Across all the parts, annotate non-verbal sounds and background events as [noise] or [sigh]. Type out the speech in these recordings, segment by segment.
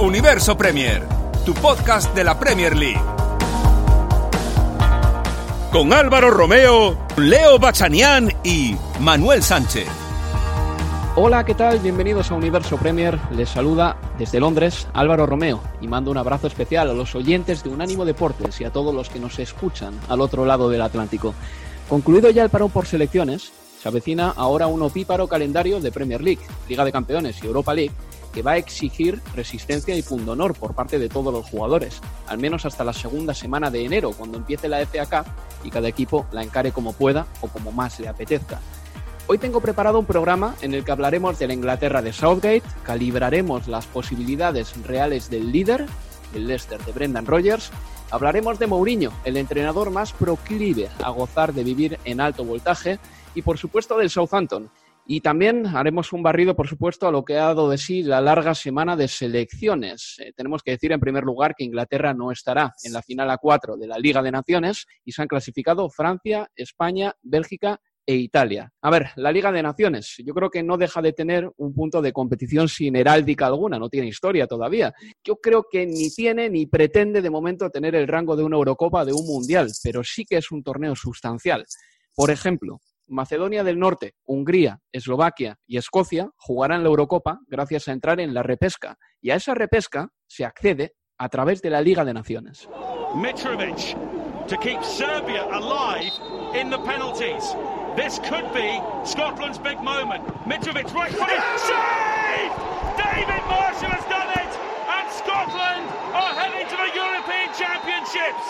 Universo Premier, tu podcast de la Premier League. Con Álvaro Romeo, Leo Bachanián y Manuel Sánchez. Hola, ¿qué tal? Bienvenidos a Universo Premier. Les saluda desde Londres Álvaro Romeo y mando un abrazo especial a los oyentes de Unánimo Deportes y a todos los que nos escuchan al otro lado del Atlántico. Concluido ya el parón por selecciones, se avecina ahora un opíparo calendario de Premier League, Liga de Campeones y Europa League que va a exigir resistencia y pundonor por parte de todos los jugadores, al menos hasta la segunda semana de enero, cuando empiece la FA Cup y cada equipo la encare como pueda o como más le apetezca. Hoy tengo preparado un programa en el que hablaremos de la Inglaterra de Southgate, calibraremos las posibilidades reales del líder, el Leicester de Brendan Rodgers, hablaremos de Mourinho, el entrenador más proclive a gozar de vivir en alto voltaje, y por supuesto del Southampton. Y también haremos un barrido, por supuesto, a lo que ha dado de sí la larga semana de selecciones. Eh, tenemos que decir, en primer lugar, que Inglaterra no estará en la final A4 de la Liga de Naciones y se han clasificado Francia, España, Bélgica e Italia. A ver, la Liga de Naciones, yo creo que no deja de tener un punto de competición sin heráldica alguna, no tiene historia todavía. Yo creo que ni tiene ni pretende de momento tener el rango de una Eurocopa, de un Mundial, pero sí que es un torneo sustancial. Por ejemplo, Macedonia del Norte, Hungría, Eslovaquia y Escocia jugarán la Eurocopa gracias a entrar en la repesca. Y a esa repesca se accede a través de la Liga de Naciones. Mitrovic to keep Serbia alive in the penalties. This could be Scotland's big moment. Mitrovic right footed. Save! David Marshall has done it! And Scotland are heading to the European Championships.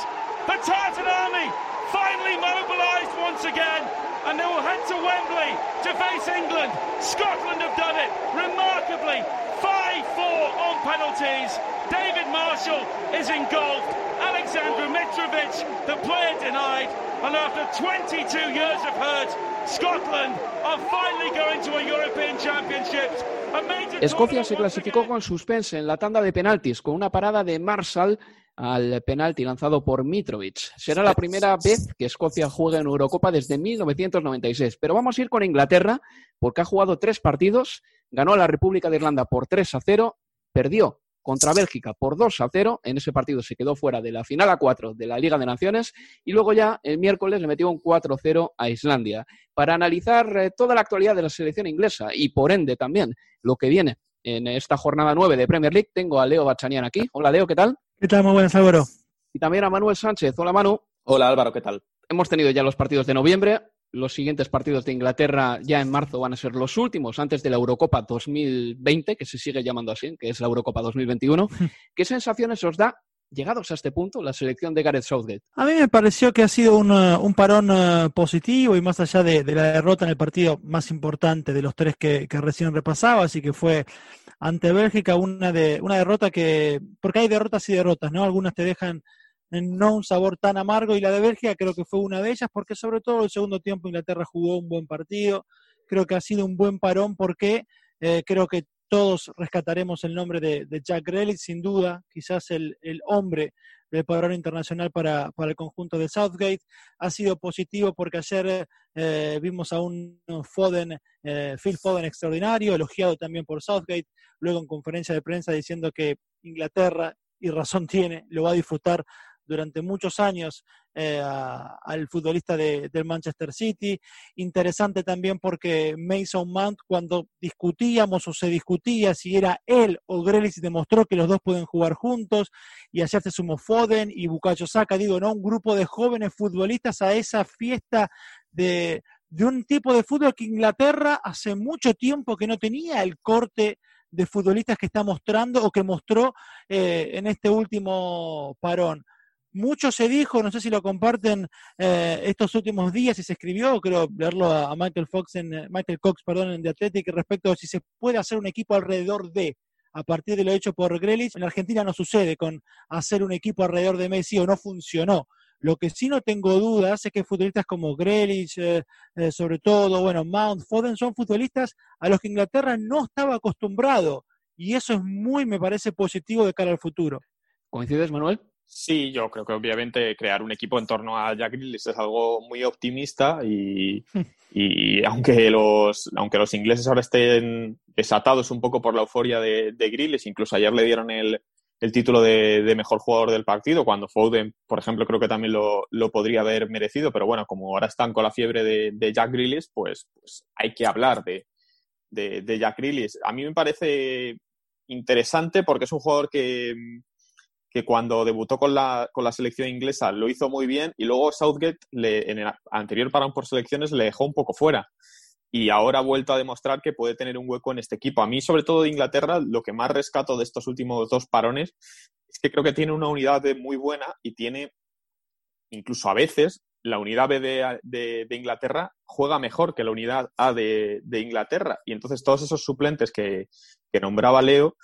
The Tartan Army finally mobilised once again and they will head to Wembley to face England. Scotland have done it remarkably. 5-4 on penalties. David Marshall is engulfed. Alexander Mitrovic, the player denied. And after 22 years of hurt, Scotland are finally going to a European Championships. Escocia se clasificó con suspense en la tanda de penaltis con una parada de Marshall al penalti lanzado por Mitrovic. Será la primera vez que Escocia juegue en Eurocopa desde 1996. Pero vamos a ir con Inglaterra porque ha jugado tres partidos, ganó a la República de Irlanda por 3 a 0, perdió contra Bélgica por 2 a 0, en ese partido se quedó fuera de la final a 4 de la Liga de Naciones y luego ya el miércoles le metió un 4-0 a Islandia. Para analizar eh, toda la actualidad de la selección inglesa y por ende también lo que viene en esta jornada 9 de Premier League, tengo a Leo Bachanian aquí. Hola Leo, ¿qué tal? ¿Qué tal? Muy buenas, Álvaro. Y también a Manuel Sánchez. Hola Manu. Hola Álvaro, ¿qué tal? Hemos tenido ya los partidos de noviembre. Los siguientes partidos de Inglaterra ya en marzo van a ser los últimos antes de la Eurocopa 2020, que se sigue llamando así, que es la Eurocopa 2021. [laughs] ¿Qué sensaciones os da, llegados a este punto, la selección de Gareth Southgate? A mí me pareció que ha sido un, eh, un parón eh, positivo y más allá de, de la derrota en el partido más importante de los tres que, que recién repasaba, así que fue ante Bélgica una, de, una derrota que, porque hay derrotas y derrotas, ¿no? Algunas te dejan no un sabor tan amargo y la de Bélgica creo que fue una de ellas porque sobre todo el segundo tiempo Inglaterra jugó un buen partido, creo que ha sido un buen parón porque eh, creo que todos rescataremos el nombre de, Jack Grealish, sin duda, quizás el, el hombre del parón internacional para, para el conjunto de Southgate. Ha sido positivo porque ayer eh, vimos a un Foden, eh, Phil Foden extraordinario, elogiado también por Southgate, luego en conferencia de prensa diciendo que Inglaterra, y razón tiene, lo va a disfrutar durante muchos años eh, al futbolista del Manchester City. Interesante también porque Mason Mount, cuando discutíamos o se discutía si era él o Grealish, demostró que los dos pueden jugar juntos. Y ayer se Foden y Bukayo Saka, digo, ¿no? Un grupo de jóvenes futbolistas a esa fiesta de, de un tipo de fútbol que Inglaterra hace mucho tiempo que no tenía el corte de futbolistas que está mostrando o que mostró eh, en este último parón. Mucho se dijo, no sé si lo comparten eh, estos últimos días y se escribió, creo leerlo a, Michael Fox en eh, Michael Cox, perdón, en The Athletic respecto a si se puede hacer un equipo alrededor de a partir de lo hecho por Grealish. En Argentina no sucede con hacer un equipo alrededor de Messi o no funcionó. Lo que sí no tengo dudas es que futbolistas como Grealish, eh, sobre todo, bueno, Mount, Foden, son futbolistas a los que Inglaterra no estaba acostumbrado. Y eso es muy, me parece, positivo de cara al futuro. ¿Coincides, Manuel? Sí, yo creo que obviamente crear un equipo en torno a Jack Grealish es algo muy optimista y, y aunque, los, aunque los ingleses ahora estén desatados un poco por la euforia de, de Grealish, incluso ayer le dieron el, el título de, mejor jugador del partido, cuando Foden, por ejemplo, creo que también lo, podría haber merecido, pero bueno, como ahora están con la fiebre de, Jack Grealish, pues, pues, hay que hablar de, de, Jack Grealish. A mí me parece interesante porque es un jugador que, que cuando debutó con la, con la selección inglesa lo hizo muy bien y luego Southgate le, en el anterior parón por selecciones le dejó un poco fuera y ahora ha vuelto a demostrar que puede tener un hueco en este equipo. A mí, sobre todo de Inglaterra, lo que más rescato de estos últimos dos parones es que creo que tiene una unidad muy buena y tiene, incluso a veces, la unidad B de, Inglaterra juega mejor que la unidad A de, Inglaterra. Y entonces todos esos suplentes que, que nombraba Leo,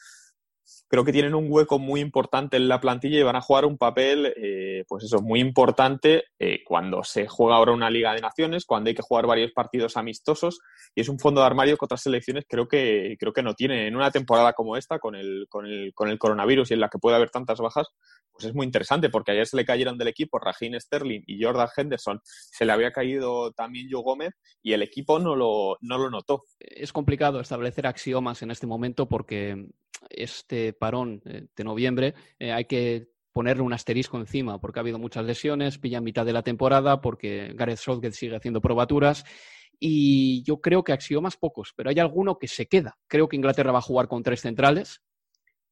creo que tienen un hueco muy importante en la plantilla y van a jugar un papel, eh, pues eso, muy importante eh, cuando se juega ahora una Liga de Naciones, cuando hay que jugar varios partidos amistosos y es un fondo de armario que otras selecciones creo que, creo que no tienen. En una temporada como esta, con el, con, el, con el coronavirus y en la que puede haber tantas bajas, pues es muy interesante porque ayer se le cayeron del equipo Raheem Sterling y Jordan Henderson, se le había caído también Joe Gómez y el equipo no lo, no lo notó. Es complicado establecer axiomas en este momento porque este parón eh, de noviembre eh, hay que ponerle un asterisco encima porque ha habido muchas lesiones, pilla en mitad de la temporada porque Gareth Southgate sigue haciendo probaturas y yo creo que axiomas pocos, pero hay alguno que se queda. Creo que Inglaterra va a jugar con tres centrales,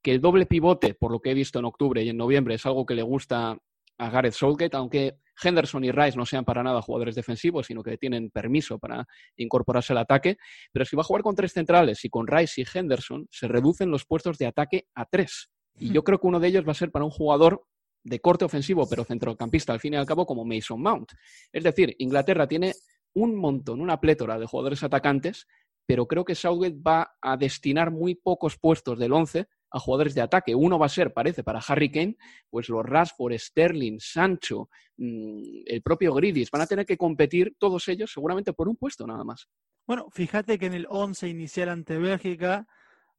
que el doble pivote, por lo que he visto en octubre y en noviembre, es algo que le gusta a Gareth Southgate, aunque Henderson y Rice no sean para nada jugadores defensivos, sino que tienen permiso para incorporarse al ataque. Pero si va a jugar con tres centrales y con Rice y Henderson, se reducen los puestos de ataque a tres. Y yo creo que uno de ellos va a ser para un jugador de corte ofensivo, pero centrocampista, al fin y al cabo, como Mason Mount. Es decir, Inglaterra tiene un montón, una plétora de jugadores atacantes, pero creo que Southgate va a destinar muy pocos puestos del 11 a jugadores de ataque. Uno va a ser, parece, para Harry Kane, pues los Rashford, Sterling, Sancho, mm, el propio Gridis. Van a tener que competir todos ellos seguramente por un puesto nada más. Bueno, fíjate que en el 11 inicial ante Bélgica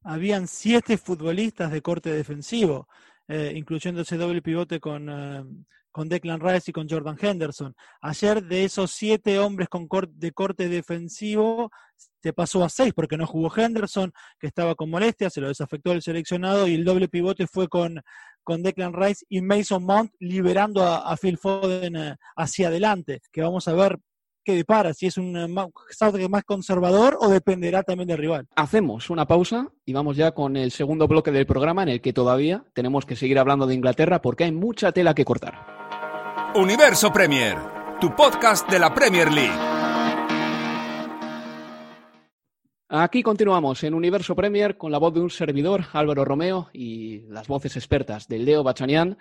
habían siete futbolistas de corte defensivo, eh, incluyendo ese doble pivote con, eh, con Declan Rice y con Jordan Henderson. Ayer de esos siete hombres con de corte defensivo se pasó a seis porque no jugó Henderson, que estaba con molestia, se lo desafectó el seleccionado y el doble pivote fue con, con Declan Rice y Mason Mount liberando a, Phil Foden eh, hacia adelante, que vamos a ver qué depara, si es un eh, más conservador o dependerá también del rival. Hacemos una pausa y vamos ya con el segundo bloque del programa en el que todavía tenemos que seguir hablando de Inglaterra porque hay mucha tela que cortar. Universo Premier, tu podcast de la Premier League. Aquí continuamos en Universo Premier con la voz de un servidor, Álvaro Romeo, y las voces expertas de Leo Bachanian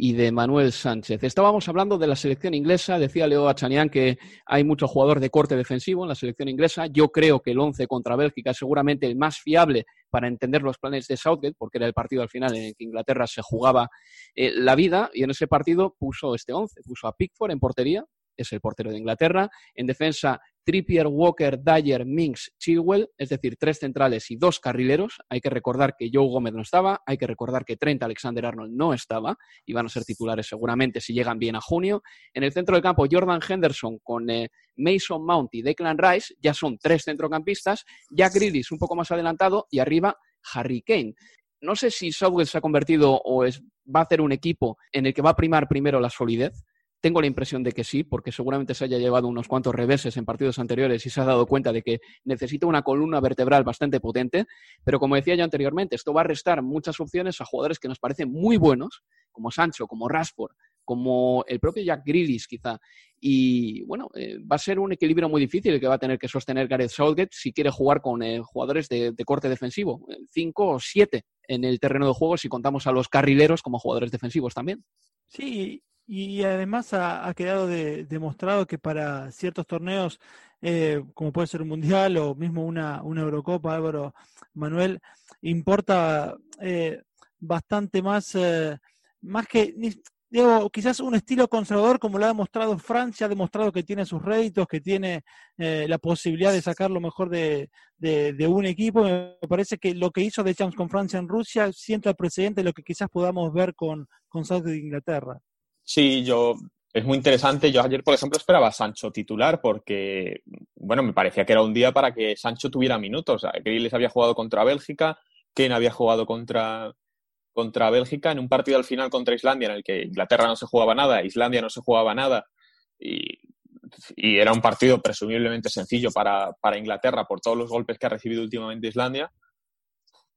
y de Manuel Sánchez. Estábamos hablando de la selección inglesa, decía Leo Bachanian que hay mucho jugador de corte defensivo en la selección inglesa. Yo creo que el 11 contra Bélgica es seguramente el más fiable para entender los planes de Southgate, porque era el partido al final en el que Inglaterra se jugaba eh, la vida, y en ese partido puso este 11, puso a Pickford en portería, es el portero de Inglaterra. En defensa, Trippier, Walker, Dyer, Minks, Chilwell, es decir, tres centrales y dos carrileros. Hay que recordar que Joe Gómez no estaba, hay que recordar que Trent Alexander Arnold no estaba y van a ser titulares seguramente si llegan bien a junio. En el centro del campo, Jordan Henderson con eh, Mason Mount y Declan Rice, ya son tres centrocampistas. Jack Grealish un poco más adelantado y arriba Harry Kane. no sé si Southwest se ha convertido o es, va a hacer un equipo en el que va a primar primero la solidez. Tengo la impresión de que sí, porque seguramente se haya llevado unos cuantos reveses en partidos anteriores y se ha dado cuenta de que necesita una columna vertebral bastante potente. Pero como decía yo anteriormente, esto va a restar muchas opciones a jugadores que nos parecen muy buenos, como Sancho, como Rashford, como el propio Jack Grealish quizá. Y bueno, eh, va a ser un equilibrio muy difícil el que va a tener que sostener Gareth Southgate si quiere jugar con eh, jugadores de, corte defensivo, eh, cinco o siete en el terreno de juego si contamos a los carrileros como jugadores defensivos también. Sí, y además ha, quedado demostrado que para ciertos torneos, como puede ser un Mundial o mismo una, una Eurocopa, Álvaro Manuel, importa bastante más, más que digo, quizás un estilo conservador como lo ha demostrado Francia, ha demostrado que tiene sus réditos, que tiene eh, la posibilidad de sacar lo mejor de, un equipo. Me parece que lo que hizo de Champs con Francia en Rusia sienta el precedente de lo que quizás podamos ver con, con South de Inglaterra. Sí, yo es muy interesante. Yo ayer, por ejemplo, esperaba a Sancho titular porque, bueno, me parecía que era un día para que Sancho tuviera minutos. les había jugado contra Bélgica, Ken había jugado contra, contra Bélgica en un partido al final contra Islandia en el que Inglaterra no se jugaba nada, Islandia no se jugaba nada y, era un partido presumiblemente sencillo para, Inglaterra por todos los golpes que ha recibido últimamente Islandia,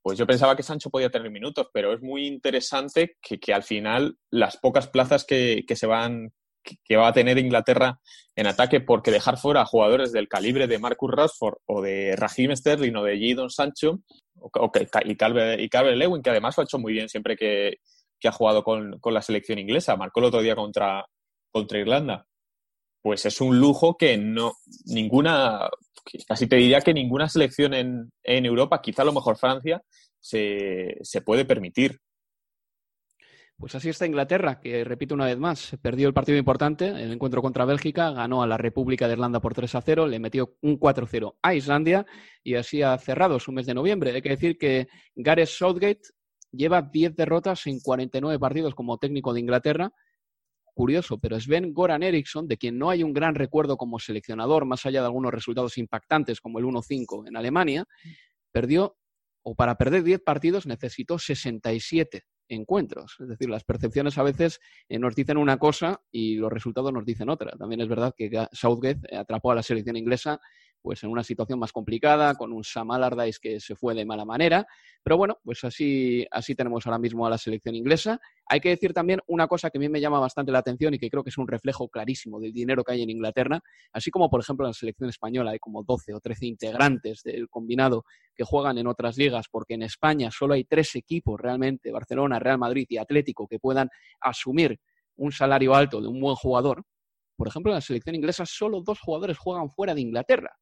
pues yo pensaba que Sancho podía tener minutos, pero es muy interesante que, al final las pocas plazas que, se van que, va a tener Inglaterra en ataque, porque dejar fuera a jugadores del calibre de Marcus Rashford o de Raheem Sterling o de Jadon Sancho y Calvert, y Lewin, que además lo ha hecho muy bien siempre que, ha jugado con, la selección inglesa. Marcó el otro día contra, contra Irlanda. Pues es un lujo que no ninguna, casi te diría que ninguna selección en, en Europa, quizá a lo mejor Francia, se, se puede permitir. Pues así está Inglaterra, que repito una vez más, perdió el partido importante, el encuentro contra Bélgica, ganó a la República de Irlanda por 3 a 0, le metió un 4-0 a Islandia y así ha cerrado su mes de noviembre. Hay que decir que Gareth Southgate lleva 10 derrotas en 49 partidos como técnico de Inglaterra. Curioso, pero Sven Goran Eriksson, de quien no hay un gran recuerdo como seleccionador, más allá de algunos resultados impactantes como el 1-5 en Alemania, perdió, o para perder 10 partidos necesitó 67 encuentros. Es decir, las percepciones a veces eh, nos dicen una cosa y los resultados nos dicen otra. También es verdad que Southgate atrapó a la selección inglesa pues en una situación más complicada, con un Sam Allardyce que se fue de mala manera. Pero bueno, pues así, así tenemos ahora mismo a la selección inglesa. Hay que decir también una cosa que a mí me llama bastante la atención y que creo que es un reflejo clarísimo del dinero que hay en Inglaterra, así como por ejemplo en la selección española hay como 12 o 13 integrantes del combinado que juegan en otras ligas, porque en España solo hay tres equipos realmente, Barcelona, Real Madrid y Atlético, que puedan asumir un salario alto de un buen jugador. Por ejemplo, en la selección inglesa solo dos jugadores juegan fuera de Inglaterra.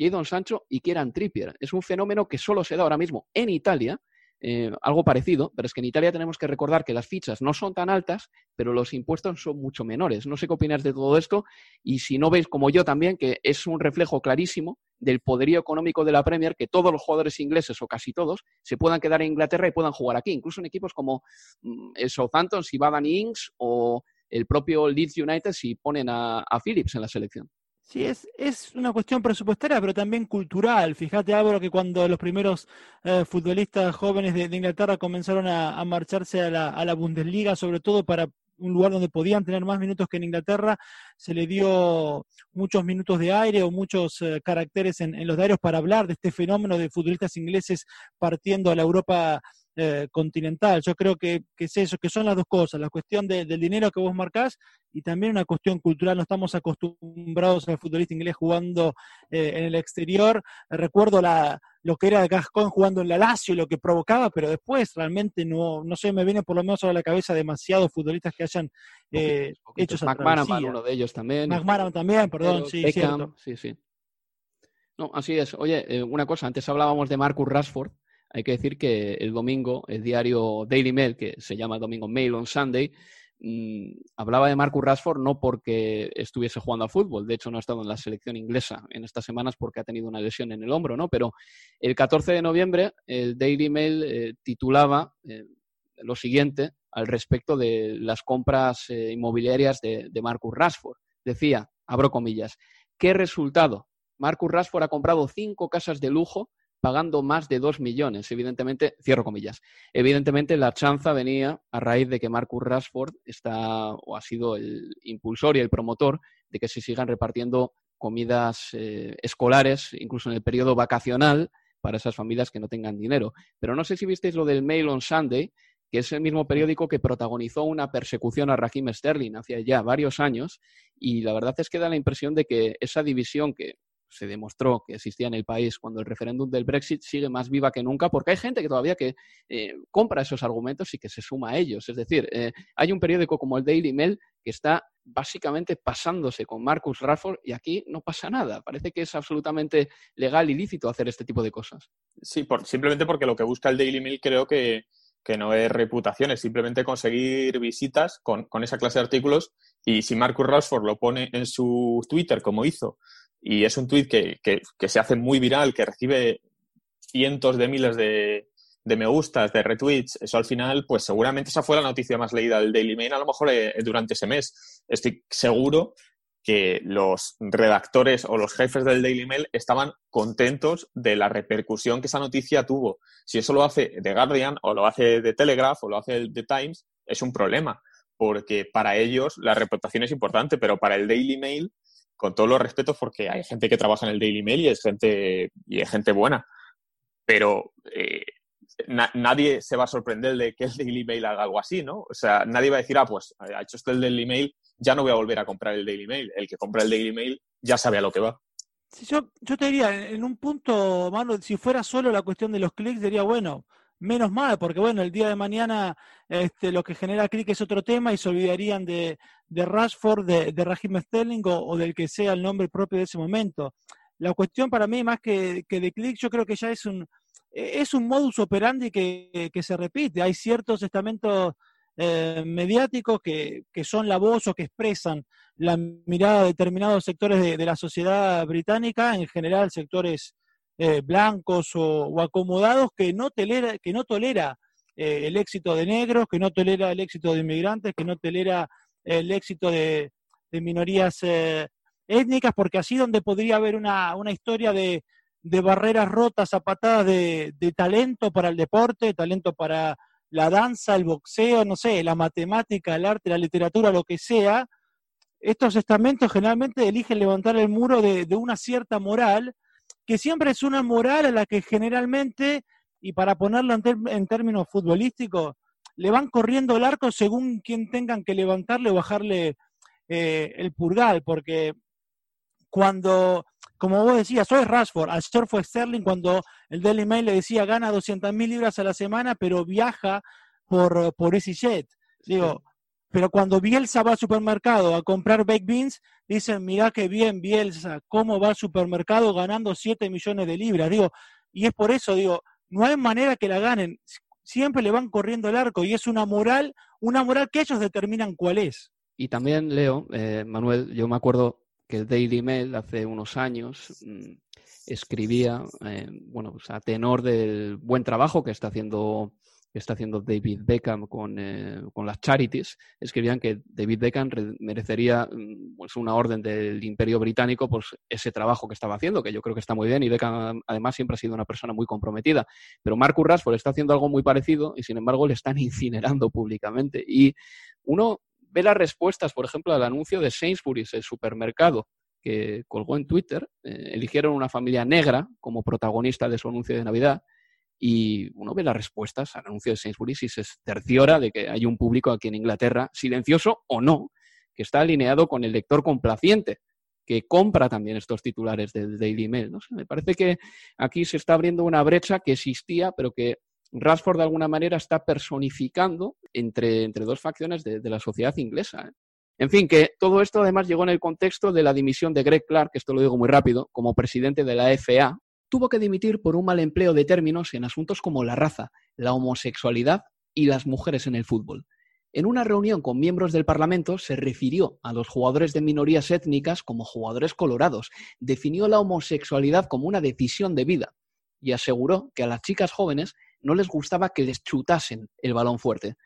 Jadon Sancho y Kieran Trippier. Es un fenómeno que solo se da ahora mismo en Italia, eh, algo parecido, pero es que en Italia tenemos que recordar que las fichas no son tan altas, pero los impuestos son mucho menores. No sé qué opinas de todo esto y si no veis como yo también que es un reflejo clarísimo del poderío económico de la Premier, que todos los jugadores ingleses o casi todos se puedan quedar en Inglaterra y puedan jugar aquí, incluso en equipos como mm, el Southampton si va a Danny Ings o el propio Leeds United si ponen a Phillips en la selección. Sí, es, es una cuestión presupuestaria, pero también cultural. Fíjate, Álvaro, que cuando los primeros eh, futbolistas jóvenes de, Inglaterra comenzaron a, marcharse a la, a la Bundesliga, sobre todo para un lugar donde podían tener más minutos que en Inglaterra, se le dio muchos minutos de aire o muchos eh, caracteres en, en, los diarios para hablar de este fenómeno de futbolistas ingleses partiendo a la Europa eh, continental. Yo creo que, es eso, que son las dos cosas, la cuestión del dinero que vos marcás y también una cuestión cultural. No estamos acostumbrados al futbolista inglés jugando eh, en el exterior. recuerdo la, lo que era Gascón jugando en la Lazio y lo que provocaba, pero después realmente no, no sé, me viene por lo menos a la cabeza demasiados futbolistas que hayan eh, hecho esa uno de ellos también. McManaman también, perdón, sí, sí, sí. No, así es. Oye, una cosa, antes hablábamos de Marcus Rashford hay que decir que el domingo, el diario Daily Mail, que se llama Domingo Mail on Sunday, mm, hablaba de Marcus Rashford no porque estuviese jugando a fútbol, de hecho no ha estado en la selección inglesa en estas semanas porque ha tenido una lesión en el hombro, ¿no? Pero el 14 de noviembre el Daily Mail eh, titulaba eh, lo siguiente al respecto de las compras eh, inmobiliarias de, de Marcus Rashford. Decía, abro comillas, ¿qué resultado? Marcus Rashford ha comprado cinco casas de lujo pagando más de 2 millones. Evidentemente, cierro comillas. Evidentemente, la chanza venía a raíz de que Marcus Rashford está o ha sido el impulsor y el promotor de que se sigan repartiendo comidas eh, escolares, incluso en el periodo vacacional, para esas familias que no tengan dinero. Pero no sé si visteis lo del Mail on Sunday, que es el mismo periódico que protagonizó una persecución a Raheem Sterling hace ya varios años, y la verdad es que da la impresión de que esa división que se demostró que existía en el país cuando el referéndum del Brexit sigue más viva que nunca, porque hay gente que todavía que eh, compra esos argumentos y que se suma a ellos. Es decir, eh, hay un periódico como el Daily Mail que está básicamente pasándose con Marcus Rashford y aquí no pasa nada. Parece que es absolutamente legal y lícito hacer este tipo de cosas. Sí, por, simplemente porque lo que busca el Daily Mail creo que, que no es reputación, es simplemente conseguir visitas con, con, esa clase de artículos. Y si Marcus Rashford lo pone en su Twitter, como hizo, y es un tweet que, que, se hace muy viral, que recibe cientos de miles de, de, me gustas, de retweets, eso al final, pues seguramente esa fue la noticia más leída del Daily Mail, a lo mejor eh, durante ese mes. Estoy seguro que los redactores o los jefes del Daily Mail estaban contentos de la repercusión que esa noticia tuvo. Si eso lo hace The Guardian o lo hace The Telegraph o lo hace The Times, es un problema, porque para ellos la reputación es importante, pero para el Daily Mail, con todos los respetos, porque hay gente que trabaja en el Daily Mail y es gente, y es gente buena, pero eh, na nadie se va a sorprender de que el Daily Mail haga algo así, ¿no? O sea, nadie va a decir, ah, pues ha hecho esto el Daily Mail, ya no voy a volver a comprar el Daily Mail. El que compra el Daily Mail ya sabe a lo que va. Sí, yo, yo te diría, en un punto, Manu, si fuera solo la cuestión de los clics, diría, bueno, menos mal, porque bueno, el día de mañana este, lo que genera clic es otro tema y se olvidarían de, de Rashford, de, de Raheem Sterling o, del que sea el nombre propio de ese momento. La cuestión para mí, más que, que de clic, yo creo que ya es un, es un modus operandi que, que se repite. Hay ciertos estamentos eh, mediáticos que, que, son la voz o que expresan la mirada de determinados sectores de la sociedad británica, en general sectores eh, blancos o, o, acomodados, que no tolera, que no tolera eh, el éxito de negros, que no tolera el éxito de inmigrantes, que no tolera el éxito de, minorías eh, étnicas, porque así donde podría haber una, una historia de, de barreras rotas a de, de, talento para el deporte, talento para la danza, el boxeo, no sé, la matemática, el arte, la literatura, lo que sea, estos estamentos generalmente eligen levantar el muro de una cierta moral, que siempre es una moral a la que generalmente, y para ponerlo en, en términos futbolísticos, le van corriendo el arco según quien tengan que levantarle o bajarle eh, el purgal, porque cuando como vos decías, hoy es Rashford, ayer fue Sterling cuando el Daily Mail le decía gana 200 mil libras a la semana, pero viaja por, por EasyJet. Digo, sí. Pero cuando Bielsa va al supermercado a comprar baked beans, dicen, mirá qué bien Bielsa, cómo va al supermercado ganando 7 millones de libras. Digo, y es por eso, digo, no hay manera que la ganen. Siempre le van corriendo el arco y es una moral, una moral que ellos determinan cuál es. Y también, Leo, eh, Manuel, yo me acuerdo que el Daily Mail hace unos años mmm, escribía, eh, bueno, pues a tenor del buen trabajo que está haciendo que está haciendo David Beckham con, eh, con, las charities, escribían que David Beckham merecería pues, una orden del Imperio Británico por ese trabajo que estaba haciendo, que yo creo que está muy bien, y Beckham además siempre ha sido una persona muy comprometida. Pero Marcus Rashford está haciendo algo muy parecido y sin embargo le están [laughs] incinerando públicamente. Y uno ve las respuestas, por ejemplo, al anuncio de Sainsbury's, el supermercado, que colgó en Twitter. Eh, eligieron una familia negra como protagonista de su anuncio de Navidad. Y uno ve las respuestas al anuncio de Sainsbury's y se cerciora de que hay un público aquí en Inglaterra, silencioso o no, que está alineado con el lector complaciente, que compra también estos titulares del Daily Mail. ¿no? me parece que aquí se está abriendo una brecha que existía, pero que Rashford de alguna manera está personificando entre, entre dos facciones de, la sociedad inglesa. ¿eh? En fin, que todo esto además llegó en el contexto de la dimisión de Greg Clark, esto lo digo muy rápido, como presidente de la FA. Tuvo que dimitir por un mal empleo de términos en asuntos como la raza, la homosexualidad y las mujeres en el fútbol. En una reunión con miembros del Parlamento se refirió a los jugadores de minorías étnicas como jugadores colorados, definió la homosexualidad como una decisión de vida y aseguró que a las chicas jóvenes no les gustaba que les chutasen el balón fuerte.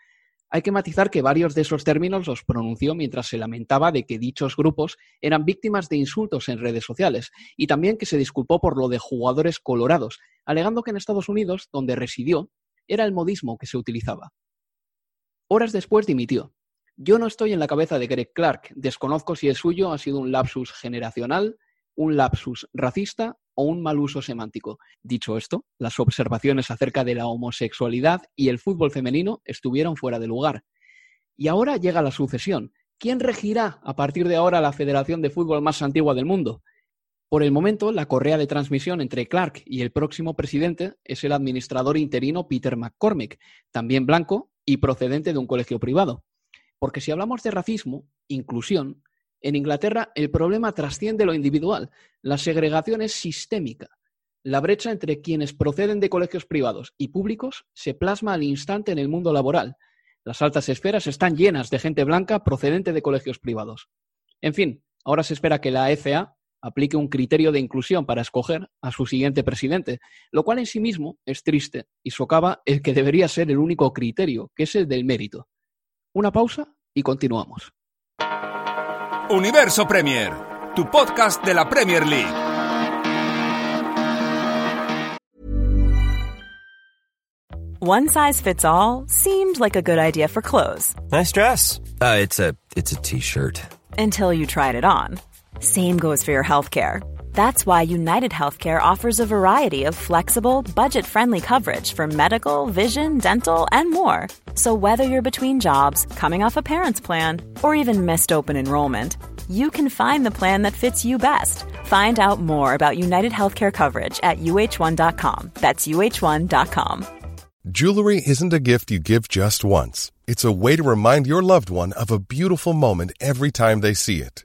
Hay que matizar que varios de esos términos los pronunció mientras se lamentaba de que dichos grupos eran víctimas de insultos en redes sociales y también que se disculpó por lo de jugadores colorados, alegando que en Estados Unidos, donde residió, era el modismo que se utilizaba. Horas después dimitió. Yo no estoy en la cabeza de Greg Clark, desconozco si el suyo ha sido un lapsus generacional, un lapsus racista o un mal uso semántico. Dicho esto, las observaciones acerca de la homosexualidad y el fútbol femenino estuvieron fuera de lugar. Y ahora llega la sucesión. ¿Quién regirá a partir de ahora la federación de fútbol más antigua del mundo? Por el momento, la correa de transmisión entre Clark y el próximo presidente es el administrador interino Peter McCormick, también blanco y procedente de un colegio privado. Porque si hablamos de racismo, inclusión, en Inglaterra el problema trasciende lo individual. La segregación es sistémica. La brecha entre quienes proceden de colegios privados y públicos se plasma al instante en el mundo laboral. Las altas esferas están llenas de gente blanca procedente de colegios privados. En fin, ahora se espera que la FA aplique un criterio de inclusión para escoger a su siguiente presidente, lo cual en sí mismo es triste y socava el que debería ser el único criterio, que es el del mérito. Una pausa y continuamos. Universo Premier, tu podcast de la Premier League. One size fits all seemed like a good idea for clothes. Nice dress. Uh, it's a it's a t-shirt. Until you tried it on. Same goes for your healthcare. That's why United Healthcare offers a variety of flexible, budget friendly coverage for medical, vision, dental, and more. So, whether you're between jobs, coming off a parent's plan, or even missed open enrollment, you can find the plan that fits you best. Find out more about United Healthcare coverage at uh1.com. That's uh1.com. Jewelry isn't a gift you give just once, it's a way to remind your loved one of a beautiful moment every time they see it.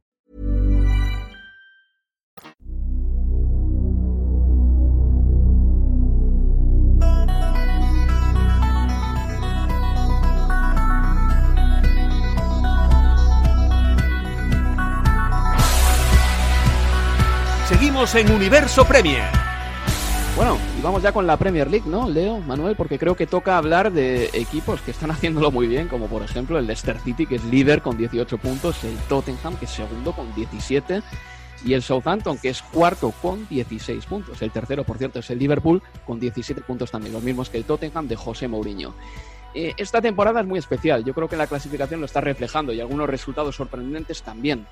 Seguimos en Universo Premier. Bueno, y vamos ya con la Premier League, ¿no, Leo, Manuel? Porque creo que toca hablar de equipos que están [laughs] haciéndolo muy bien, como por ejemplo el Leicester City, que es líder con 18 puntos, el Tottenham, que es segundo con 17, y el Southampton, que es cuarto con 16 puntos. El tercero, por cierto, es el Liverpool con 17 puntos también, los mismos que el Tottenham de José Mourinho. Eh, esta temporada es muy especial, yo creo que la clasificación lo está reflejando y algunos resultados sorprendentes también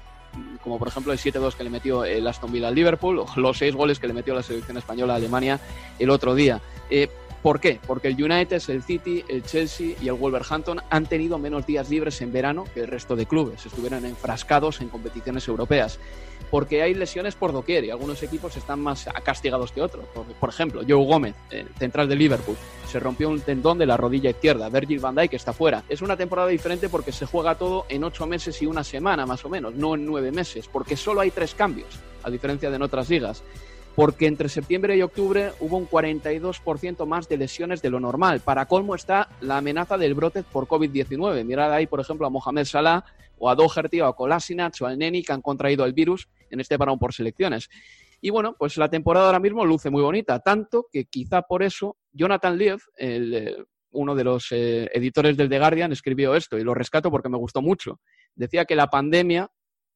como por ejemplo el 7-2 que le metió el Aston Villa al Liverpool o los 6 goles que le metió la selección española a Alemania el otro día. Eh, ¿Por qué? Porque el United, el City, el Chelsea y el Wolverhampton han tenido menos días libres en verano que el resto de clubes, estuvieron enfrascados en competiciones europeas. Porque hay lesiones por doquier y algunos equipos están más castigados que otros. Por, ejemplo, Joe Gómez, central de Liverpool, se rompió un tendón de la rodilla izquierda. Virgil van Dijk está fuera. Es una temporada diferente porque se juega todo en ocho meses y una semana más o menos, no en nueve meses, porque solo hay tres cambios, a diferencia de en otras ligas porque entre septiembre y octubre hubo un 42% más de lesiones de lo normal. Para colmo está la amenaza del brote por COVID-19. Mirad ahí, por ejemplo, a Mohamed Salah o a Doherty o a Kolasinac o al Neni que han contraído el virus en este parón por selecciones. Y bueno, pues la temporada ahora mismo luce muy bonita, tanto que quizá por eso Jonathan Liev, eh, uno de los eh, editores del The Guardian, escribió esto y lo rescato porque me gustó mucho. Decía que la pandemia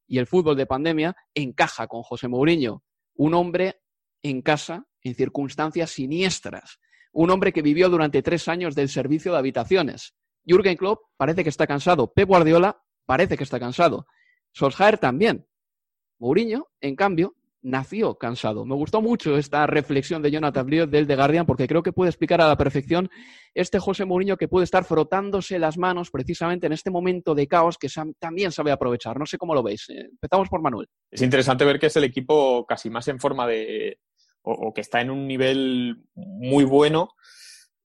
y el fútbol de pandemia encaja con José Mourinho, un hombre en casa en circunstancias siniestras. Un hombre que vivió durante tres años del servicio de habitaciones. Jürgen Klopp parece que está cansado. Pep Guardiola parece que está cansado. Solskjaer también. Mourinho, en cambio, nació cansado. Me gustó mucho esta reflexión de Jonathan Bliot del The Guardian porque creo que puede explicar a la perfección este José Mourinho que puede estar frotándose las manos precisamente en este momento de caos que también sabe aprovechar. No sé cómo lo veis. Eh, empezamos por Manuel. Es interesante ver que es el equipo casi más en forma de... o, que está en un nivel muy bueno.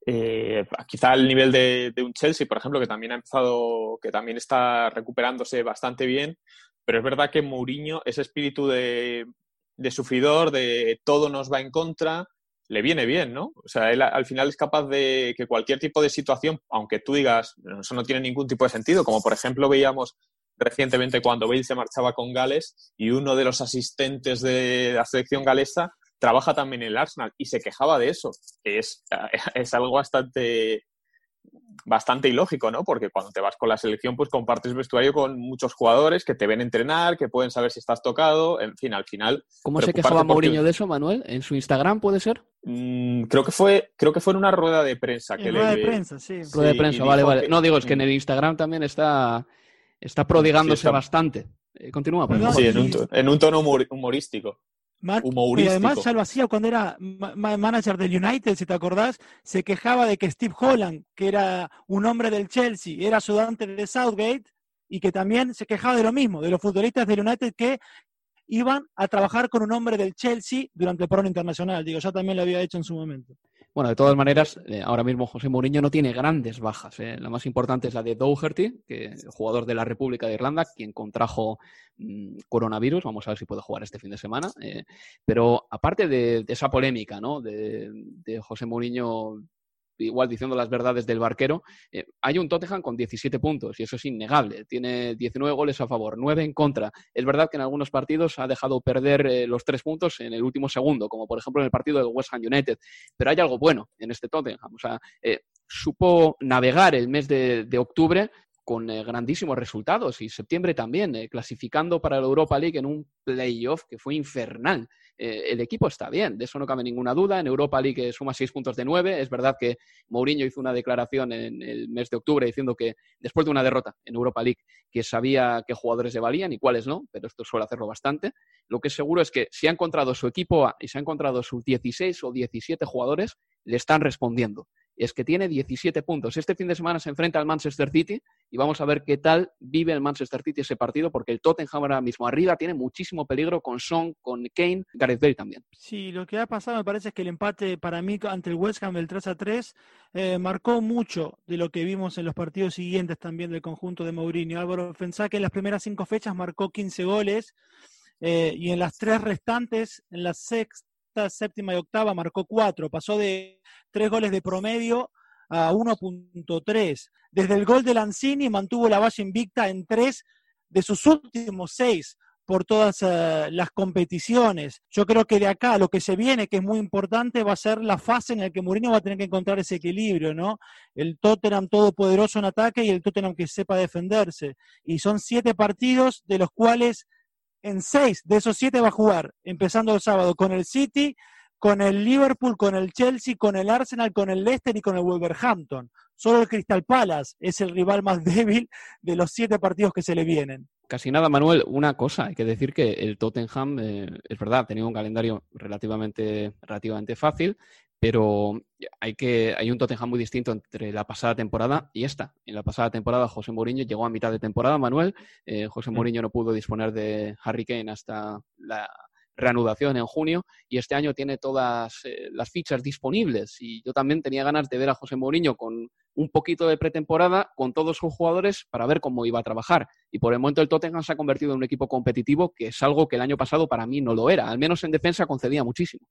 Eh, quizá el nivel de, de, un Chelsea, por ejemplo, que también ha empezado, que también está recuperándose bastante bien, pero es verdad que Mourinho, ese espíritu de, de sufridor, de todo nos va en contra, le viene bien, ¿no? O sea, él al final es capaz de que cualquier tipo de situación, aunque tú digas, eso no tiene ningún tipo de sentido, como por ejemplo veíamos recientemente cuando Bale se marchaba con Gales y uno de los asistentes de la selección galesa trabaja también en el Arsenal y se quejaba de eso. Es, [laughs] es algo bastante bastante ilógico, ¿no? Porque cuando te vas con la selección, pues compartes vestuario con muchos jugadores que te ven entrenar, que pueden saber si estás tocado, en fin, al final. ¿Cómo se quejaba Mourinho de eso, Manuel? ¿En su Instagram puede ser? Mm, creo que fue, creo que fue en una rueda de prensa. Que rueda de prensa, sí. Rueda de prensa, vale, vale. No, digo, es que en el Instagram también está, está prodigándose bastante. Eh, continúa, por Sí, en un, en un tono humorístico y además ya lo hacía cuando era manager del United, si te acordás, se quejaba de que Steve Holland, que era un hombre del Chelsea, era ayudante de Southgate, y que también se quejaba de lo mismo, de los futbolistas del United que iban a trabajar con un hombre del Chelsea durante el parón internacional. Digo, ya también lo había hecho en su momento. Bueno, de todas maneras, eh, ahora mismo José Mourinho no tiene grandes bajas. Eh. La más importante es la de Dougherty, que es jugador de la República de Irlanda, quien contrajo mm, coronavirus. Vamos a ver si puede jugar este fin de semana. Eh. pero aparte de, esa polémica, ¿no? De, de José Mourinho igual diciendo las verdades del barquero, eh, hay un Tottenham con 17 puntos y eso es innegable. Tiene 19 goles a favor, 9 en contra. Es verdad que en algunos partidos ha dejado perder eh, los tres puntos en el último segundo, como por ejemplo en el partido del West Ham United. Pero hay algo bueno en este Tottenham. O sea, eh, supo navegar el mes de octubre con grandísimos resultados y septiembre también, clasificando para la Europa League en un playoff que fue infernal. Eh, el equipo está bien, de eso no cabe ninguna duda. En Europa League suma seis puntos de nueve. Es verdad que Mourinho hizo una declaración en el mes de octubre diciendo que después de una derrota en Europa League, que sabía qué jugadores le valían y cuáles no, pero esto suele hacerlo bastante. Lo que es seguro es que si ha encontrado su equipo y se ha encontrado sus 16 o 17 jugadores, le están respondiendo es que tiene 17 puntos. Este fin de semana se enfrenta al Manchester City y vamos a ver qué tal vive el Manchester City ese partido, porque el Tottenham ahora mismo arriba tiene muchísimo peligro con Son, con Kane, Gareth Bale también. Sí, lo que ha pasado me parece es que el empate para mí ante el West Ham del 3 a 3 eh, marcó mucho de lo que vimos en los partidos siguientes también del conjunto de Mourinho. Álvaro pensá que en las primeras cinco fechas marcó 15 goles. Eh, y en las tres restantes, en la sexta, séptima y octava marcó cuatro, pasó de tres goles de promedio a 1.3. Desde el gol de Lanzini mantuvo la valla invicta en tres de sus últimos seis por todas eh, las competiciones. Yo creo que de acá lo que se viene, que es muy importante, va a ser la fase en la que Mourinho va a tener que encontrar ese equilibrio, ¿no? El Tottenham todopoderoso en ataque y el Tottenham que sepa defenderse. Y son siete partidos de los cuales en seis de esos siete va a jugar, empezando el sábado con el City, con el Liverpool, con el Chelsea, con el Arsenal, con el Leicester y con el Wolverhampton. Solo el Crystal Palace es el rival más [laughs] débil de los siete partidos que se le vienen. Casi nada, Manuel. Una cosa, hay que decir que el Tottenham, eh, es verdad, ha tenido un calendario relativamente, relativamente fácil, pero hay, que, hay un Tottenham muy distinto entre la pasada temporada y esta. En la pasada temporada José Mourinho llegó a mitad de temporada, Manuel. Eh, José. Mourinho no pudo disponer de Harry Kane hasta la reanudación en junio y este año tiene todas eh, las fichas disponibles y yo también tenía ganas de ver a José Mourinho con un poquito de pretemporada con todos sus jugadores para ver cómo iba a trabajar y por el momento el Tottenham se ha convertido en un equipo competitivo que es algo que el año pasado para mí no lo era, al menos en defensa concedía muchísimo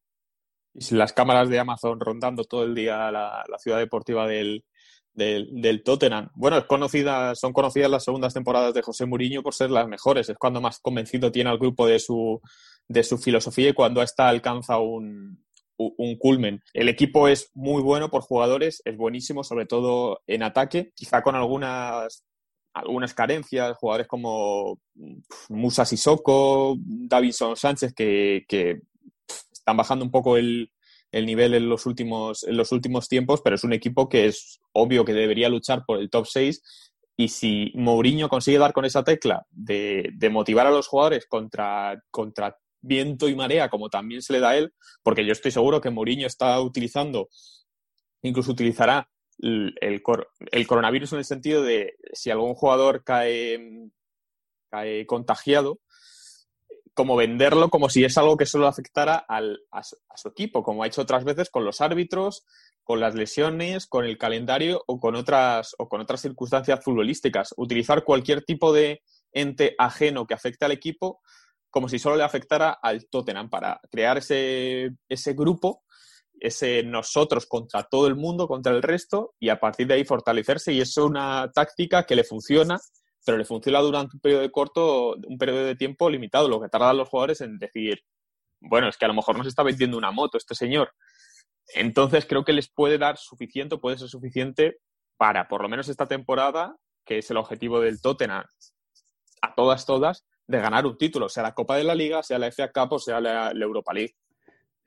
las cámaras de Amazon rondando todo el día la, ciudad deportiva del, del, Tottenham. Bueno, es conocida, son conocidas las segundas temporadas de José Mourinho por ser las mejores. Es cuando más convencido tiene al grupo de su, de su filosofía y cuando esta alcanza un, un culmen. El equipo es muy bueno por jugadores, es buenísimo, sobre todo en ataque, quizá con algunas algunas carencias, jugadores como Musa Sissoko, Davinson Sánchez, que están bajando un poco el, nivel en los, últimos, en los últimos tiempos, pero es un equipo que es obvio que debería luchar por el top 6 y si Mourinho consigue dar con esa tecla de, motivar a los jugadores contra, contra viento y marea, como también se le da a él, porque yo estoy seguro que Mourinho está utilizando, incluso utilizará el, el, coronavirus en el sentido de si algún jugador cae, cae contagiado, como venderlo como si es algo que solo afectara al, a, su, equipo, como ha hecho otras veces con los árbitros, con las lesiones, con el calendario o con otras, o con otras circunstancias futbolísticas. Utilizar cualquier tipo de ente ajeno que afecte al equipo como si solo le afectara al Tottenham para crear ese, ese grupo ese nosotros contra todo el mundo, contra el resto, y a partir de ahí fortalecerse. Y es una táctica que le funciona, pero le funciona durante un periodo de corto, un periodo de tiempo limitado, lo que tardan los jugadores en decir, bueno, es que a lo mejor nos está vendiendo una moto este señor. Entonces creo que les puede dar suficiente, puede ser suficiente para, por lo menos esta temporada, que es el objetivo del Tottenham, a todas, todas, de ganar un título, sea la Copa de la Liga, sea la FA Cup o sea la Europa League.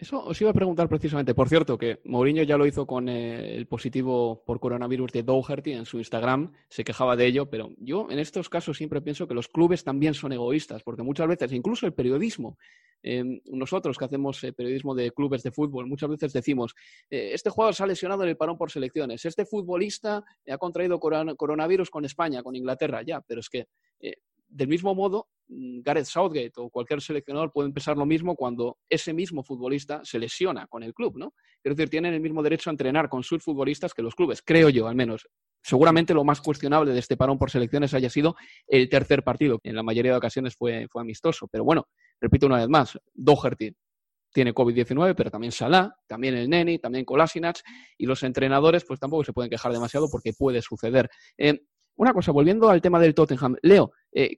Eso os iba a preguntar precisamente. Por cierto, que Mourinho ya lo hizo con eh, el positivo por coronavirus de Doherty en su Instagram, se quejaba de ello, pero yo en estos casos siempre pienso que los clubes también son egoístas, porque muchas veces, incluso el periodismo, em, nosotros que hacemos eh, periodismo de clubes de fútbol, muchas veces decimos, eh, este jugador se ha lesionado en el parón por selecciones, este futbolista ha contraído coronavirus con España, con Inglaterra, ya, pero es que del mismo modo, mm, Gareth Southgate o cualquier seleccionador puede empezar lo mismo cuando ese mismo futbolista se lesiona con el club, ¿no? Es decir, tienen el mismo derecho a entrenar con sus futbolistas que los clubes, creo yo, al menos. Seguramente lo más cuestionable de este parón por selecciones haya sido el tercer partido, que en la mayoría de ocasiones fue, fue amistoso. Pero bueno, repito una vez más, Doherty tiene COVID-19, pero también Salah, también el Neni, también Kolasinac, y los entrenadores pues tampoco se pueden quejar demasiado porque puede suceder. Eh, una cosa, volviendo al tema del Tottenham. Leo, eh,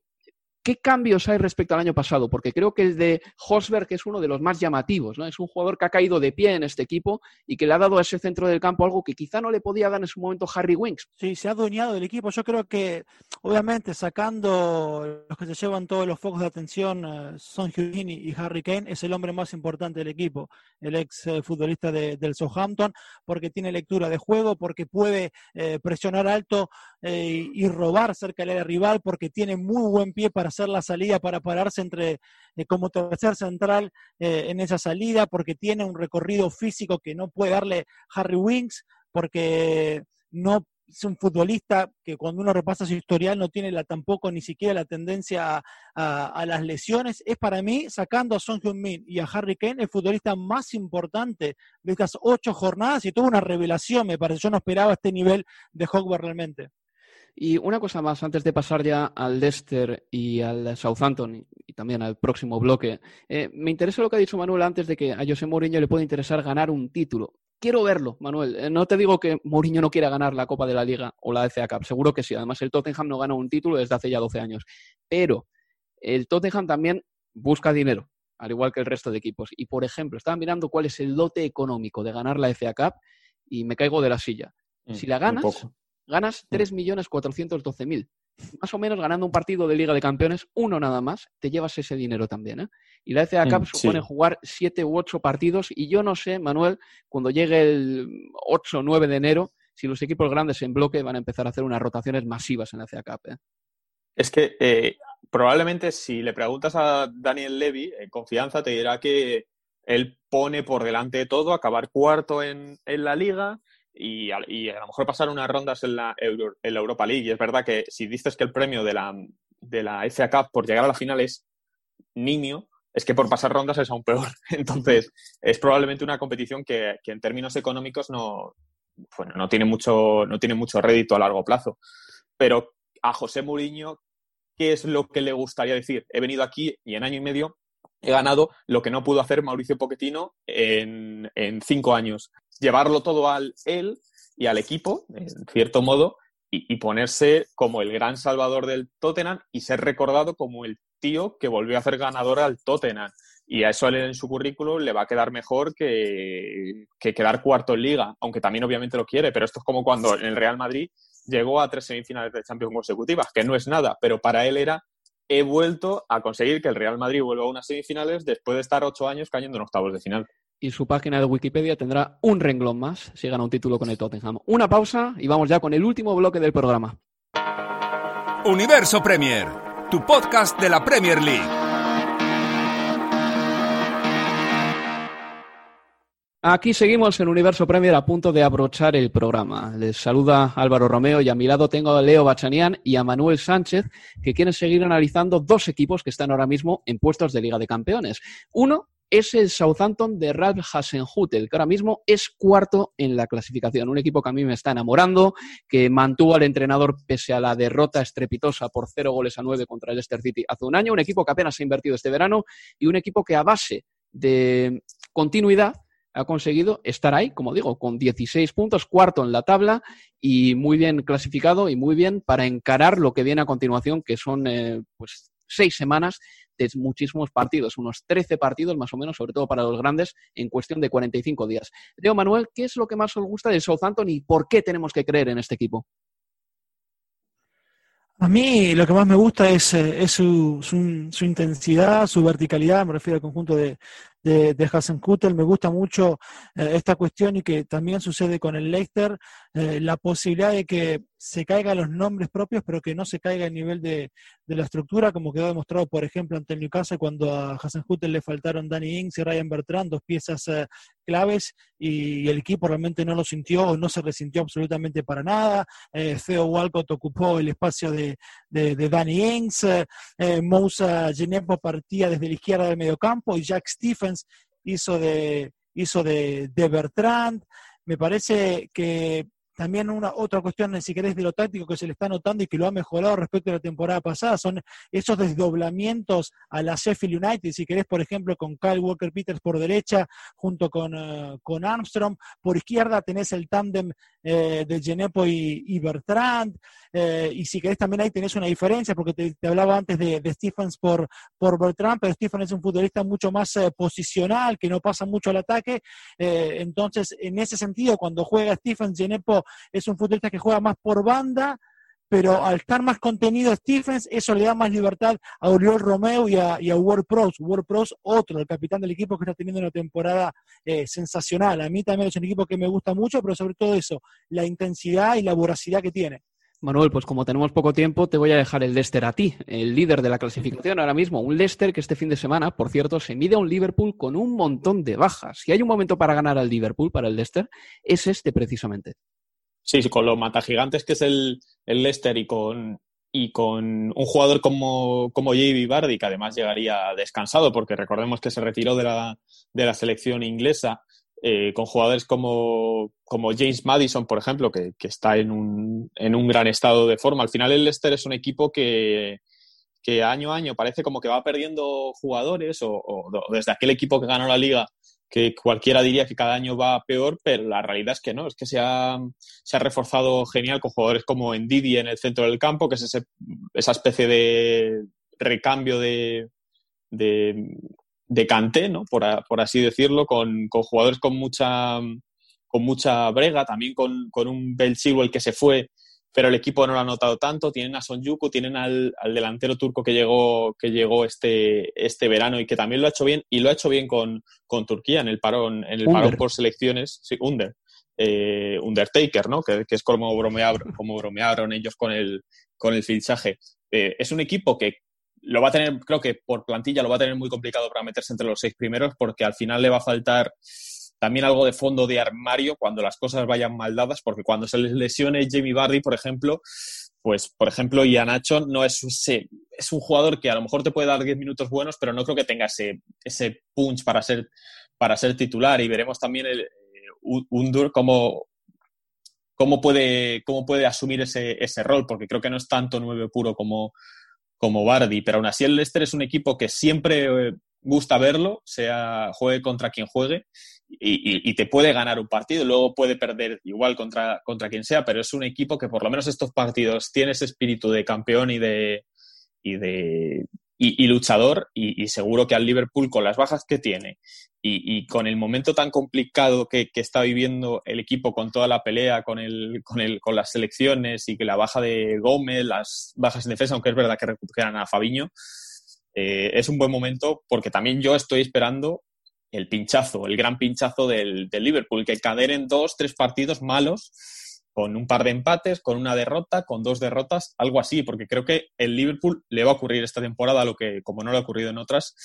¿Qué cambios hay respecto al año pasado? Porque creo que el de Hosberg es uno de los más llamativos, ¿no? Es un jugador que ha caído de pie en este equipo y que le ha dado a ese centro del campo algo que quizá no le podía dar en su momento Harry Winks. Sí, se ha adueñado del equipo. Yo creo que, obviamente, sacando los que se llevan todos los focos de atención, eh, Son Heung-min y Harry Kane, es el hombre más importante del equipo, el ex eh, futbolista del Southampton, porque tiene lectura de juego, porque puede eh, presionar alto y robar cerca del área rival, porque tiene muy buen pie para hacer la salida para pararse entre eh, como tercer central eh, en esa salida, porque tiene un recorrido físico que no puede darle Harry Winks, porque no es un futbolista que cuando uno repasa su historial no tiene la, tampoco ni siquiera la tendencia a, las lesiones. Es para mí, sacando a Son Heung-min y a Harry Kane, el futbolista más importante de estas ocho jornadas y tuvo una revelación, me parece. Yo no esperaba este nivel de Hogwarts realmente. Y una cosa más, antes de pasar ya al Leicester y al Southampton y, también al próximo bloque, eh, me interesa lo que ha dicho Manuel antes de que a José Mourinho le puede interesar ganar un título. Quiero verlo, Manuel. Eh, no te digo que Mourinho no quiera ganar la Copa de la Liga o la FA Cup, seguro que sí. Además, el Tottenham no gana un título desde hace ya 12 años. Pero el Tottenham también busca dinero, al igual que el resto de equipos. Y, por ejemplo, estaba mirando cuál es el dote económico de ganar la FA Cup y me caigo de la silla. Mm, si la ganas, ganas 3.412.000. Más o menos ganando un partido de Liga de Campeones, uno nada más, te llevas ese dinero también. ¿eh? Y la FA Cup supone jugar siete u ocho partidos y yo no sé, Manuel, cuando llegue el 8 o 9 de enero, si los equipos grandes en bloque van a empezar a hacer unas rotaciones masivas en la FA Cup. ¿eh? Es que eh, probablemente si le preguntas a Daniel Levy, en confianza, te dirá que él pone por delante de todo acabar cuarto en, en la liga y a, lo mejor pasar unas rondas en la, en la Europa League. Y es verdad que si dices que el premio de la, de la FA Cup por llegar a la final es niño, es que por pasar rondas es aún peor. [laughs] Entonces, es probablemente una competición que, que en términos económicos no, bueno, no, tiene mucho, no tiene mucho rédito a largo plazo. Pero a José Mourinho, ¿qué es lo que le gustaría decir? He venido aquí y en año y medio he ganado lo que no pudo hacer Mauricio Pochettino en, en cinco años. Llevarlo todo al él y al equipo, en cierto modo, y, ponerse como el gran salvador del Tottenham y ser recordado como el tío que volvió a hacer ganador al Tottenham. Y a eso en su currículum le va a quedar mejor que, que quedar cuarto en liga, aunque también obviamente lo quiere, pero esto es como cuando en el Real Madrid llegó a tres semifinales de Champions consecutivas, que no es nada, pero para él era he vuelto a conseguir que el Real Madrid vuelva a unas semifinales después de estar ocho años cayendo en octavos de final y su página de Wikipedia tendrá un renglón más si gana un título con el Tottenham. Una pausa y vamos ya con el último bloque del programa. Universo Premier, tu podcast de la Premier League. Aquí seguimos en Universo Premier a punto de abrochar el programa. Les saluda Álvaro Romeo y a mi lado tengo a Leo Bachanian y a Manuel Sánchez que quieren seguir analizando dos equipos que están ahora mismo en puestos de Liga de Campeones. Uno es el Southampton de Ralph Hasenhutel, que ahora mismo es cuarto en la clasificación. Un equipo que a mí me está enamorando, que mantuvo al entrenador pese a la derrota estrepitosa por cero goles a nueve contra el Leicester City hace un año. Un equipo que apenas ha invertido este verano y un equipo que a base de continuidad ha conseguido estar ahí, como digo, con 16 puntos, cuarto en la tabla y muy bien clasificado y muy bien para encarar lo que viene a continuación, que son eh, pues seis semanas de muchísimos partidos, unos 13 partidos más o menos, sobre todo para los grandes, en cuestión de 45 días. Leo Manuel, ¿qué es lo que más os gusta del Southampton y por qué tenemos que creer en este equipo? A mí lo que más me gusta es, eh, su, su, intensidad, su verticalidad, me refiero al conjunto de, de, de Me gusta mucho eh, esta cuestión y que también sucede con el Leicester, eh, la posibilidad de que se caigan los nombres propios, pero que no se caiga el nivel de, la estructura, como quedó demostrado, por ejemplo, ante el Newcastle, cuando a Hasenhutel le faltaron Danny Ings y Ryan Bertrand, dos piezas eh, claves, y, el equipo realmente no lo sintió o no se resintió absolutamente para nada. Theo Walcott ocupó el espacio de, de, Danny Ings, Moussa Genepo partía desde la izquierda del mediocampo y Jack Stephen hizo de, hizo de, de Bertrand. Me parece que también una otra cuestión, si querés, de lo táctico que se le está notando y que lo ha mejorado respecto a la temporada pasada, son esos desdoblamientos a la Sheffield United, si querés, por ejemplo, con Kyle Walker Peters por derecha, junto con, eh, con Armstrong, por izquierda tenés el tándem eh, de Genepo y, Bertrand, eh, y si querés también ahí tenés una diferencia, porque te, hablaba antes de, Stephens por, por Bertrand, pero Stephens es un futbolista mucho más posicional, que no pasa mucho al ataque, entonces en ese sentido, cuando juega Stephens, Genepo es un futbolista que juega más por banda, pero al estar más contenido Stephens, eso le da más libertad a Oriol Romeo y a, y a Ward Pros. Ward Pros, otro, el capitán del equipo que está teniendo una temporada eh, sensacional. A mí también es un equipo que me gusta mucho, pero sobre todo eso, la intensidad y la voracidad que tiene. Manuel, pues como tenemos poco tiempo, te voy a dejar el Leicester a ti, el líder de la clasificación ahora mismo. Un Leicester que este fin de semana, por cierto, se mide a un Liverpool con un montón de bajas. Si hay un momento para ganar al Liverpool, para el Leicester, es este precisamente. Sí, con lo mata gigantes que es el, el Leicester y con, y con un jugador como, como J.B. Bardi, que además llegaría descansado, porque recordemos que se retiró de la, de la selección inglesa, eh, con jugadores como, como, James Madison, por ejemplo, que, que, está en un, en un gran estado de forma. Al final el Leicester es un equipo que, que año a año parece como que va perdiendo jugadores, o desde aquel equipo que ganó la liga que cualquiera diría que cada año va peor, pero la realidad es que no, es que se ha, se ha reforzado genial con jugadores como Ndidi en el centro del campo, que es ese, esa especie de recambio de, de, de ¿no? por, por así decirlo, con, con, jugadores con mucha, con mucha brega, también con, con un Bel el que se fue pero el equipo no lo ha notado tanto. Tienen a Sonjuku, tienen al, delantero turco que llegó, que llegó este, este verano y que también lo ha hecho bien, y lo ha hecho bien con, con Turquía en el parón, en el parón por selecciones, sí, Under, eh, Undertaker, ¿no? Que, es como bromearon, como bromearon ellos con el, con el fichaje. Eh, es un equipo que lo va a tener, creo que por plantilla lo va a tener muy complicado para meterse entre los seis primeros, porque al final le va a faltar también algo de fondo de armario cuando las cosas vayan mal dadas, porque cuando se les lesione Jamie Barry, por ejemplo, pues, por ejemplo, Ian Nacho no es, es un jugador que a lo mejor te puede dar 10 minutos buenos, pero no creo que tenga ese, ese punch para ser, para ser titular. Y veremos también el, eh, Undur cómo, cómo, puede, cómo puede asumir ese, ese rol, porque creo que no es tanto nueve puro como, como Bardi, pero aún así el Leicester es un equipo que siempre eh, gusta verlo, sea juegue contra quien juegue, y, te puede ganar un partido, luego puede perder igual contra, contra quien sea, pero es un equipo que por lo menos estos partidos tiene ese espíritu de campeón y de, y de y, luchador, y, seguro que al Liverpool, con las bajas que tiene y, con el momento tan complicado que, está viviendo el equipo con toda la pelea, con, el, con, el, con las selecciones y que la baja de Gómez, las bajas en defensa, aunque es verdad que recuperan a Fabiño, eh, es un buen momento porque también yo estoy esperando el pinchazo, el gran pinchazo del, Liverpool, que en dos, tres partidos malos, con un par de empates, con una derrota, con dos derrotas, algo así, porque creo que el Liverpool le va a ocurrir esta temporada lo que como no le ha ocurrido en otras,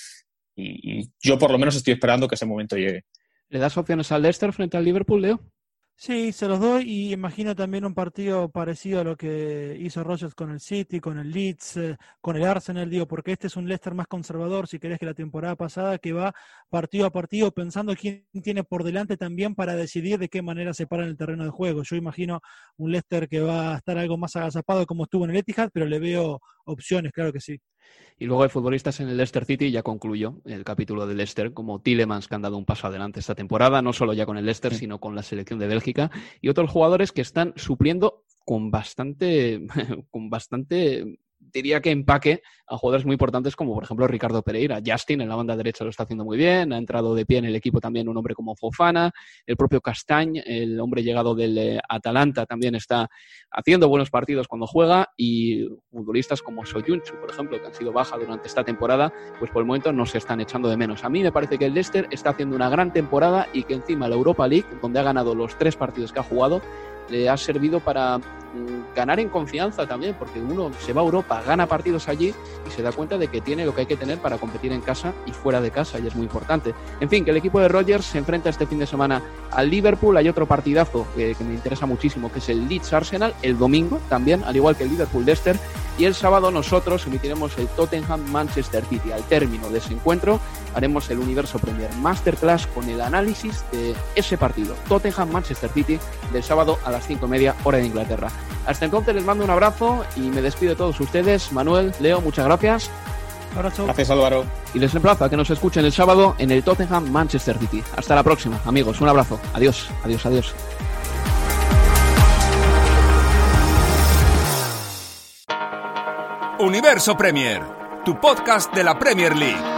y, yo por lo menos estoy esperando que ese momento llegue. ¿Le das opciones al Leicester frente al Liverpool, Leo? Sí, se los doy y imagino también un partido parecido a lo que hizo Rogers con el City, con el Leeds, eh, con el Arsenal, digo, porque este es un Leicester más conservador, si querés, que la temporada pasada, que va partido a partido pensando quién tiene por delante también para decidir de qué manera se para en el terreno de juego. Yo imagino un Leicester que va a estar algo más agazapado como estuvo en el Etihad, pero le veo opciones, claro que sí. Y luego hay futbolistas en el Leicester City, ya concluyó el capítulo del Leicester, como Tillemans, que han dado un paso adelante esta temporada, no solo ya con el Leicester, sino con la selección de Bélgica, y otros jugadores que están supliendo con bastante, [laughs] con bastante diría que empaque a jugadores muy importantes como por ejemplo Ricardo Pereira. Justin en la banda derecha lo está haciendo muy bien, ha entrado de pie en el equipo también un hombre como Fofana, el propio Castañ, el hombre llegado del eh, Atalanta también está haciendo buenos partidos cuando juega y futbolistas como Soyunchu, por ejemplo, que han sido baja durante esta temporada, pues por el momento no se están echando de menos. A mí me parece que el Leicester está haciendo una gran temporada y que encima la Europa League, donde ha ganado los tres partidos que ha jugado, le ha servido para ganar en confianza también, porque uno se va a Europa, gana partidos allí y se da cuenta de que tiene lo que hay que tener para competir en casa y fuera de casa, y es muy importante. En fin, que el equipo de Rogers se enfrenta este fin de semana al Liverpool, hay otro partidazo que, me interesa muchísimo, que es el Leeds Arsenal, el domingo también, al igual que el Liverpool Leicester, y el sábado nosotros emitiremos el Tottenham Manchester City. Al término de ese encuentro haremos el Universo Premier Masterclass con el análisis de ese partido, Tottenham Manchester City, del sábado a las 5 y media hora de Inglaterra. Hasta entonces les mando un abrazo y me despido de todos ustedes. Manuel, Leo, muchas gracias. Abrazo. Gracias, Álvaro. Y les emplazo a que nos escuchen el sábado en el Tottenham Manchester City. Hasta la próxima, amigos. Un abrazo. Adiós, adiós, adiós. Universo Premier, tu podcast de la Premier League.